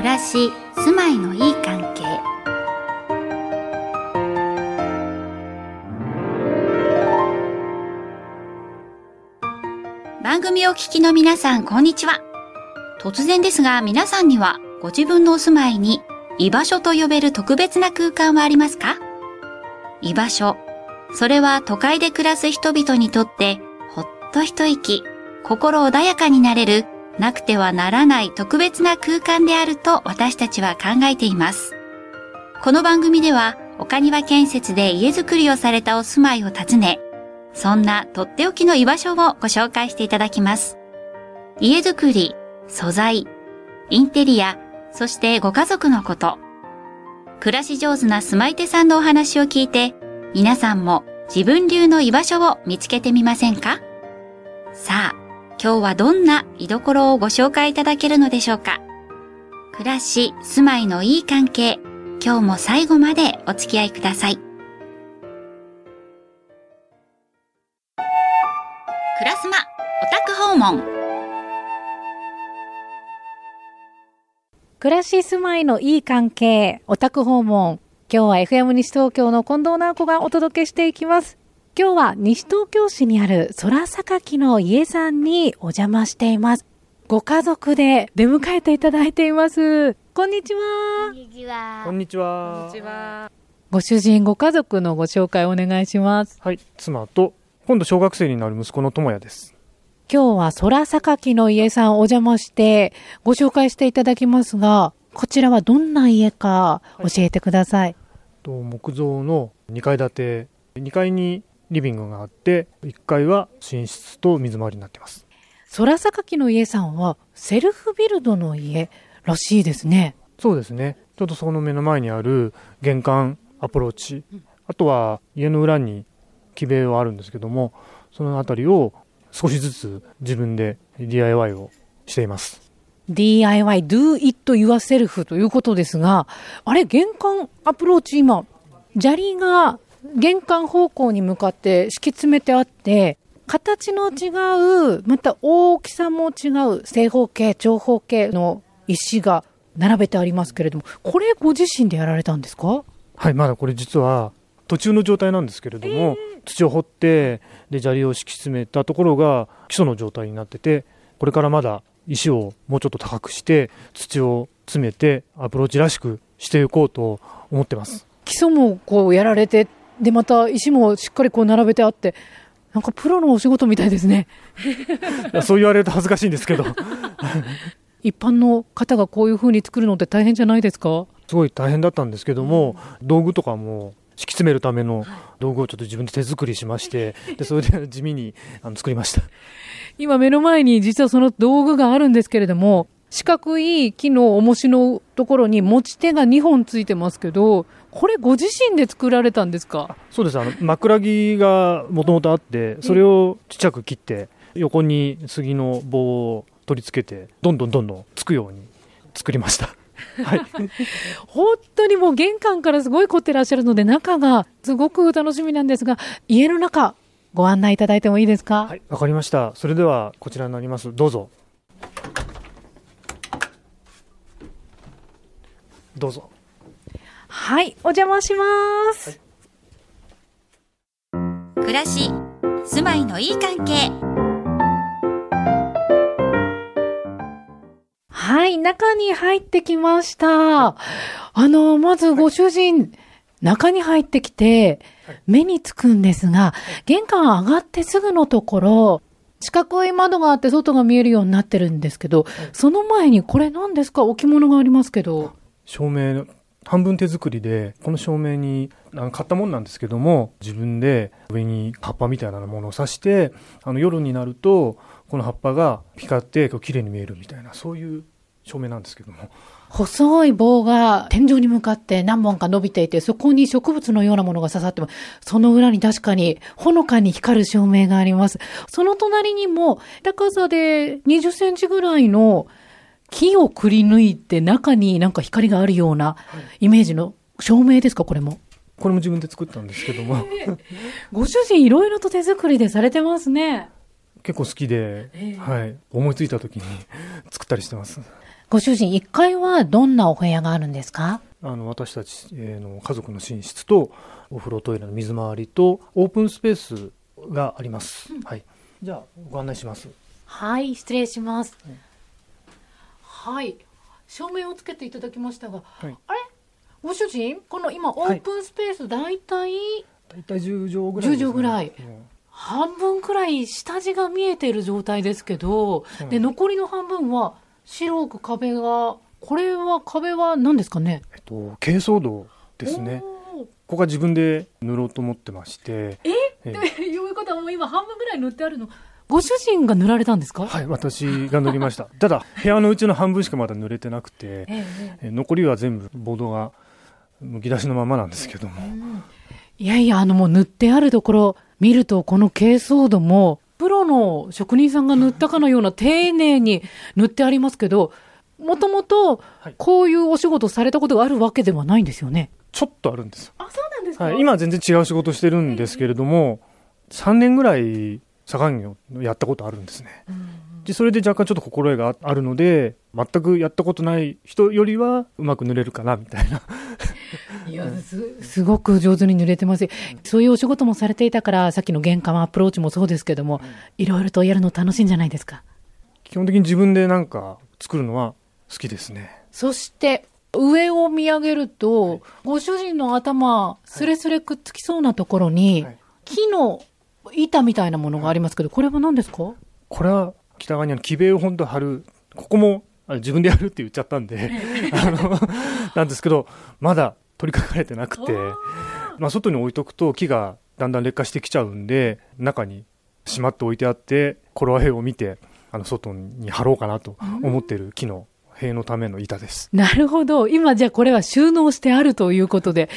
暮らし住まいのいい関係。番組をお聞きの皆さんこんにちは。突然ですが皆さんにはご自分のお住まいに居場所と呼べる特別な空間はありますか？居場所それは都会で暮らす人々にとってほっと一息心穏やかになれるなくてはならない特別な空間であると私たちは考えています。この番組では岡庭建設で家づくりをされたお住まいを訪ね、そんなとっておきの居場所をご紹介していただきます。家づくり、素材、インテリア、そしてご家族のこと。暮らし上手な住まい手さんのお話を聞いて、皆さんも自分流の居場所を見つけてみませんか？さあ、今日はどんな居所をご紹介いただけるのでしょうか？暮らし、住まいのいい関係、今日も最後までお付き合いください。クラスマオタク訪問暮らし住まいのいい関係、オタク訪問。今日は FM 西東京の近藤直子がお届けしていきます。今日は西東京市にある空榊の家さんにお邪魔しています。ご家族で出迎えていただいています。こんにちは。こんにちは。こんにちは。こんにちは。ご主人、ご家族のご紹介お願いします。はい、妻と、今度小学生になる息子の智也です。今日は空榊の家さんお邪魔してご紹介していただきますが、こちらはどんな家か教えてください。はい、と木造の2階建て、2階にリビングがあって、1階は寝室と水回りになっています。空榊の家さんはセルフビルドの家らしいですね。そうですね。ちょっとその目の前にある玄関アプローチ、あとは家の裏に木塀はあるんですけども、その辺りを少しずつ自分で DIY をしています。DIY, do it yourself ということですが、あれ、玄関アプローチ今、砂利が玄関方向に向かって敷き詰めてあって、形の違う、また大きさも違う正方形、長方形の石が並べてありますけれども、これご自身でやられたんですか？はい、まだこれ実は途中の状態なんですけれども、えー、土を掘って、で、砂利を敷き詰めたところが基礎の状態になってて、これからまだ石をもうちょっと高くして、土を詰めてアプローチらしくしていこうと思ってます。基礎もこうやられてで、また石もしっかりこう並べてあって、なんかプロのお仕事みたいですね。そう言われると恥ずかしいんですけど。一般の方がこういうふうに作るのって大変じゃないですか？すごい大変だったんですけども、うん、道具とかも敷き詰めるための道具をちょっと自分で手作りしまして、でそれで地味にあの作りました。今目の前に実はその道具があるんですけれども、四角い木の重しのところに持ち手が2本ついてますけど、これご自身で作られたんですか？そうです。あの、枕木がもともとあって、それをちっちゃく切って、横に杉の棒を取り付けて、どんどんどんどんつくように作りました。はい。本当にもう玄関からすごい凝ってらっしゃるので、中がすごく楽しみなんですが、家の中、ご案内いただいてもいいですか？はい、わかりました。それでは、こちらになります。どうぞ。どうぞ。はい、お邪魔します。暮らし、住まいのいい関係。はい、中に入ってきました。あの、まずご主人、中に入ってきて、目につくんですが、玄関上がってすぐのところ、四角い窓があって外が見えるようになってるんですけど、その前にこれ何ですか？置物がありますけど。照明半分手作りで、この照明に買ったもんなんですけども、自分で上に葉っぱみたいなものを刺して、あの夜になると、この葉っぱが光って綺麗に見えるみたいな、そういう照明なんですけども。細い棒が天井に向かって何本か伸びていて、そこに植物のようなものが刺さっても、その裏に確かにほのかに光る照明があります。その隣にも高さで20センチぐらいの木をくり抜いて中になんか光があるようなイメージの照明ですか、これも？これも自分で作ったんですけども。ご主人いろいろと手作りでされてますね。結構好きで、はい。思いついた時に 作ったりしてます。ご主人、1階はどんなお部屋があるんですか？あの私たち、えーの家族の寝室とお風呂トイレの水回りとオープンスペースがあります。はい。じゃあご案内します。はい、失礼します。はい。照明をつけていただきましたが、はい。あれ？ご主人？この今オープンスペース大体？大体10畳ぐらいね。10畳ぐらい。うん半分くらい下地が見えてる状態ですけど、そうで、残りの半分は白く壁が、これは壁は何ですかね？えっと珪藻土ですね。ここが自分で塗ろうと思ってまして。え？えということはもう今半分ぐらい塗ってあるの。ご主人が塗られたんですか？はい、私が塗りました。ただ部屋のうちの半分しかまだ塗れてなくて、えええ残りは全部ボードがむき出しのままなんですけども。いやいや、あのもう塗ってあるところ見ると、この珪藻土も、プロの職人さんが塗ったかのような丁寧に塗ってありますけど、もともとはいこういうお仕事されたことがあるわけではないんですよね？ちょっとあるんですよ。あ、そうなんですか？はい、今は全然違う仕事してるんですけれども、3年ぐらい左官業やったことあるんですね。でそれで若干ちょっと心得がああるので全くやったことない人よりはうまく塗れるかなみたいな。いやすすごく上手に塗れてます。そういうお仕事もされていたから、さっきの玄関アプローチもそうですけども、いろいろとやるの楽しいんじゃないですか？基本的に自分でなんか作るのは好きですね。そして、上を見上げると、ご主人の頭、スレスレくっつきそうなところに、はい。木の板みたいなものがありますけど、これは何ですか？これは北側に木塀を本当貼るここもあ自分でやるって言っちゃったんで あのなんですけどまだ取り掛かれてなくてまあ、外に置いとくと木がだんだん劣化してきちゃうんで中にしまって置いてあって頃合いを見てあの外に貼ろうかなと思ってる木の塀のための板です。なるほど。今じゃあこれは収納してあるということで、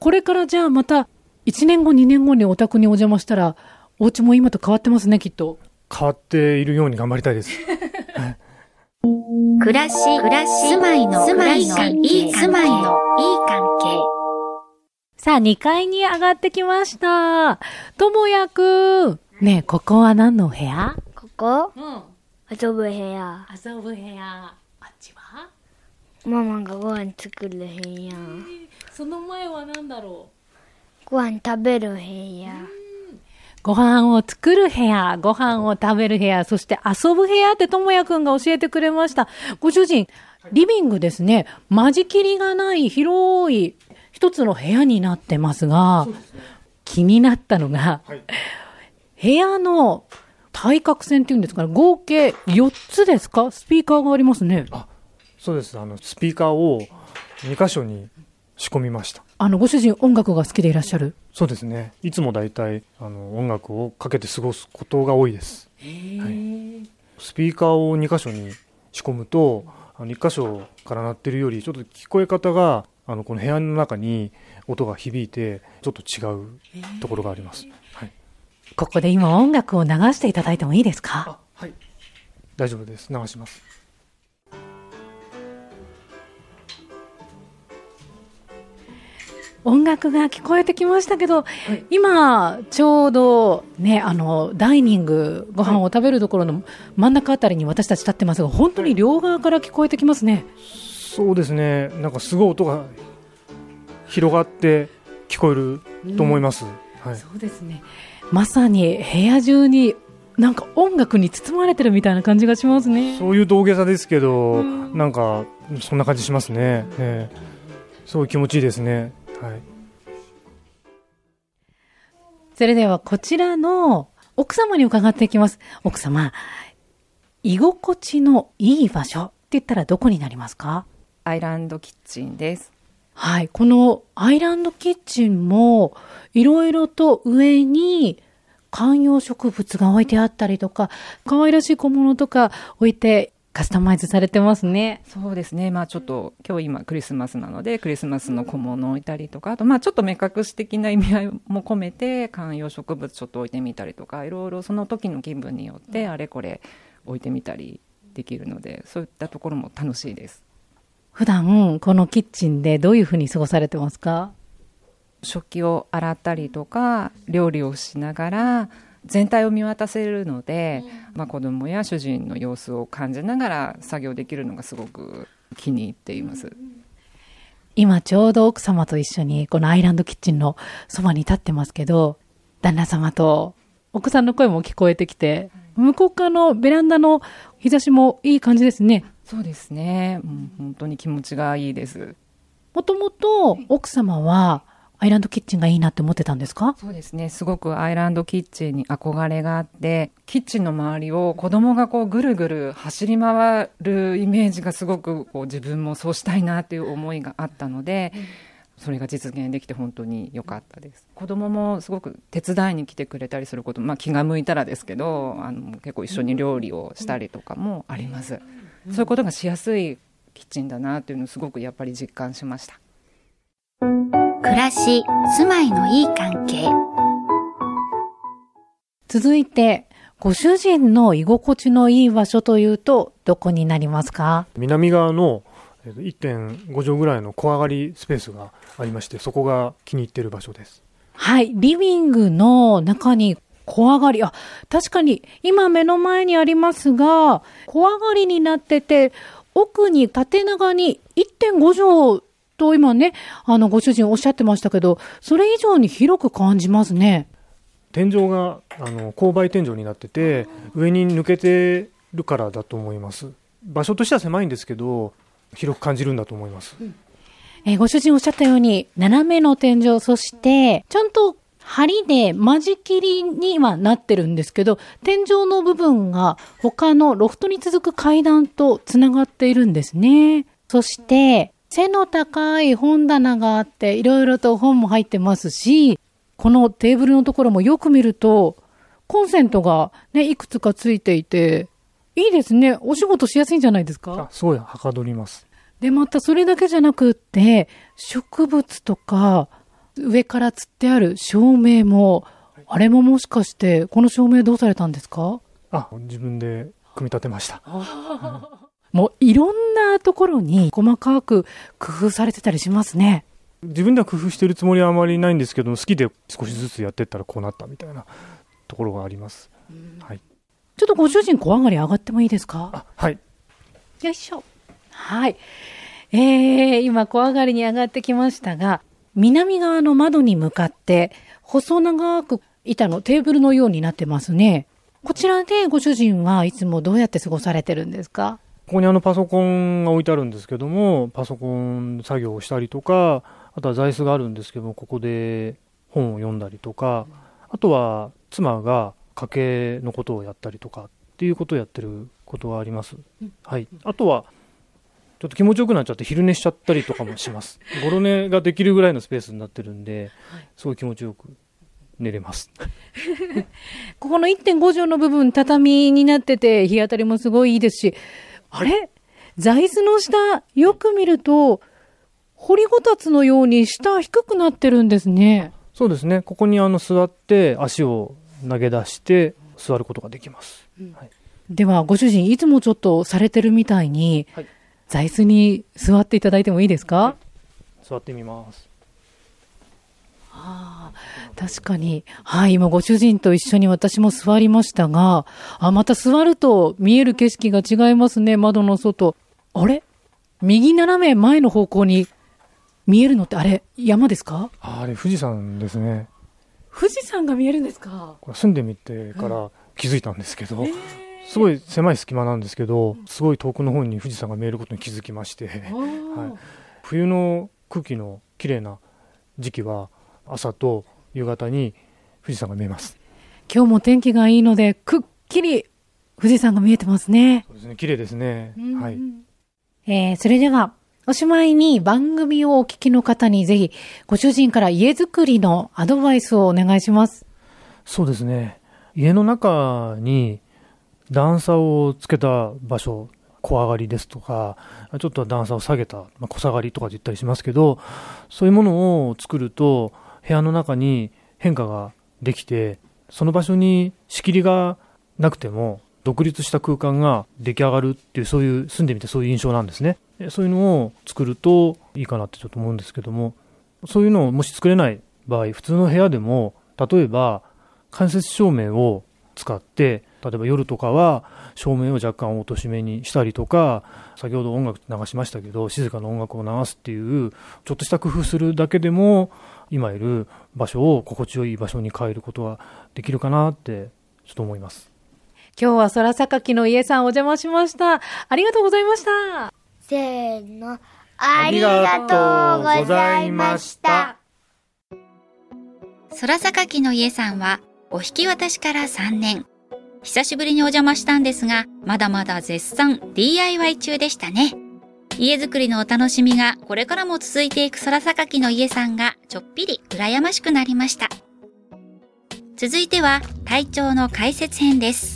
これからじゃあまた、1年後、2年後にお宅にお邪魔したら、お家も今と変わってますね、きっと。変わっているように頑張りたいです。暮らし、暮らし、住まいの、住まいの、いい、住まいの、いい関係。さあ、2階に上がってきました。ともやくん。ねえ、ここは何のお部屋？ここ？うん。遊ぶ部屋。遊ぶ部屋。あっちは？ママがご飯作る部屋。その前は何だろう？ご飯食べる部屋。ご飯を作る部屋、ご飯を食べる部屋、そして遊ぶ部屋ってともやくんが教えてくれました。ご主人、リビングですね。間仕切りがない広い一つの部屋になってますが、気になったのが、部屋の対角線っていうんですかね、合計4つですか？スピーカーがありますね。そうです。あの、スピーカーを2箇所に仕込みました。あの、ご主人音楽が好きでいらっしゃる？そうですね。いつもだいたいあの音楽をかけて過ごすことが多いです。スピーカーを2箇所に仕込むと、あの1箇所から鳴ってるより、ちょっと聞こえ方が、あの、この部屋の中に音が響いて、ちょっと違うところがあります。はい。ここで今音楽を流していただいてもいいですか？あ、はい。大丈夫です。流します。音楽が聞こえてきましたけど、今、ちょうどね、あの、ダイニング、ご飯を食べるところの真ん中あたりに私たち立ってますが、本当に両側から聞こえてきますね。そうですね。なんかすごい音が広がって聞こえると思います。はい。そうですね。まさに部屋中に、なんか音楽に包まれてるみたいな感じがしますね。そういう道下座ですけど、うんなんかそんな感じしますね。ええすごい気持ちいいですね。はい。それではこちらの奥様に伺っていきます。奥様、居心地のいい場所って言ったらどこになりますか？アイランドキッチンです。はい。このアイランドキッチンも、いろいろと上に観葉植物が置いてあったりとか、可愛らしい小物とか置いてカスタマイズされてますね。そうですね。まあちょっと今日今クリスマスなのでクリスマスの小物を置いたりとか、あとまあちょっと目隠し的な意味合いも込めて観葉植物ちょっと置いてみたりとか、いろいろその時の気分によってあれこれ置いてみたりできるので、そういったところも楽しいです。普段、このキッチンでどういうふうに過ごされてますか？食器を洗ったりとか料理をしながら全体を見渡せるので、まあ、子供や主人の様子を感じながら作業できるのがすごく気に入っています。今ちょうど奥様と一緒にこのアイランドキッチンのそばに立ってますけど、旦那様と奥さんの声も聞こえてきて、向こう側のベランダの日差しもいい感じですね。そうですね、うん、本当に気持ちがいいです。もともと奥様はアイランドキッチンがいいなって思ってたんですか？そうですね。すごくアイランドキッチンに憧れがあって、キッチンの周りを子供がこうぐるぐる走り回るイメージがすごくこう自分もそうしたいなっていう思いがあったので、それが実現できて本当に良かったです。子供もすごく手伝いに来てくれたりすること、まあ気が向いたらですけど、あの結構一緒に料理をしたりとかもあります。そういうことがしやすいキッチンだなっていうのをすごくやっぱり実感しました。暮らし、住まいのいい関係。続いて、ご主人の居心地のいい場所というと、どこになりますか？南側のえーと1.5畳ぐらいの小上がりスペースがありまして、そこが気に入っている場所です。はい、リビングの中に小上がり、あ、確かに今目の前にありますが、小上がりになってて、奥に縦長に1.5畳と今ね、あのご主人おっしゃってましたけど、それ以上に広く感じますね。天井があの勾配天井になってて、上に抜けてるからだと思います。場所としては狭いんですけど、広く感じるんだと思います。えーご主人おっしゃったように、斜めの天井、そして、ちゃんと梁で間仕切りにはなってるんですけど、天井の部分が他のロフトに続く階段とつながっているんですね。そして、背の高い本棚があって、いろいろと本も入ってますし、このテーブルのところもよく見ると、コンセントがね、いくつかついていて、いいですね。お仕事しやすいんじゃないですか？あすごいはかどります。で、またそれだけじゃなくって、植物とか、上から吊ってある照明も、あれももしかして、この照明どうされたんですか？あ、自分で組み立てました。もういろんなところに細かく工夫されてたりしますね。自分では工夫してるつもりはあまりないんですけど、好きで少しずつやってったらこうなったみたいなところがあります。はい。ちょっとご主人小上がり上がってもいいですか？あ、はい。よいしょ。はい。えー、今小上がりに上がってきましたが、南側の窓に向かって、細長く板のテーブルのようになってますね。こちらでご主人はいつもどうやって過ごされてるんですか？ここにあのパソコンが置いてあるんですけども、パソコン作業をしたりとか、あとは座椅子があるんですけども、ここで本を読んだりとか、あとは妻が家計のことをやったりとかっていうことをやってることはあります。はい。あとは、ちょっと気持ちよくなっちゃって昼寝しちゃったりとかもします。ゴロ寝ができるぐらいのスペースになってるんで、すごい気持ちよく寝れます。ここの1.5畳の部分、畳になってて、日当たりもすごいいいですし、あれ？座椅子の下、よく見ると、掘りごたつのように下低くなってるんですね。そうですね。ここにあの座って足を投げ出して座ることができます。はいでは、ご主人、いつもちょっとされてるみたいに、はい座椅子に座っていただいてもいいですか、座ってみます。確かに。はい、今ご主人と一緒に私も座りましたが、あ、また座ると見える景色が違いますね、窓の外。あれ？右斜め前の方向に見えるのってあれ、山ですか？ああれ富士山ですね。富士山が見えるんですか？これ住んでみてから気づいたんですけど、すごい狭い隙間なんですけど、すごい遠くの方に富士山が見えることに気づきまして、はい、冬の空気の綺麗な時期は朝と夕方に富士山が見えます。今日も天気がいいので、くっきり富士山が見えてますね。そうですね、綺麗ですね。はい。えー、それでは、おしまいに番組をお聞きの方にぜひ、ご主人から家づくりのアドバイスをお願いします。そうですね。家の中に段差をつけた場所、小上がりですとか、ちょっと段差を下げた、まあ、小下がりとか言ったりしますけど、そういうものを作ると、部屋の中に変化ができて、その場所に仕切りがなくても、独立した空間が出来上がるっていう、そういう、住んでみてそういう印象なんですね。そういうのを作るといいかなってちょっと思うんですけども、そういうのをもし作れない場合、普通の部屋でも、例えば、間接照明を使って、例えば夜とかは照明を若干落としめにしたりとか、先ほど音楽流しましたけど、静かな音楽を流すっていう、ちょっとした工夫するだけでも、今いる場所を心地よい場所に変えることはできるかなって、ちょっと思います。今日は空榊の家さんお邪魔しました。ありがとうございました。せーの。ありがとうございました。空榊の家さんはお引き渡しから3年。久しぶりにお邪魔したんですが、まだまだ絶賛 DIY 中でしたね。家づくりのお楽しみがこれからも続いていく空榊の家さんがちょっぴり羨ましくなりました。続いては体調の解説編です。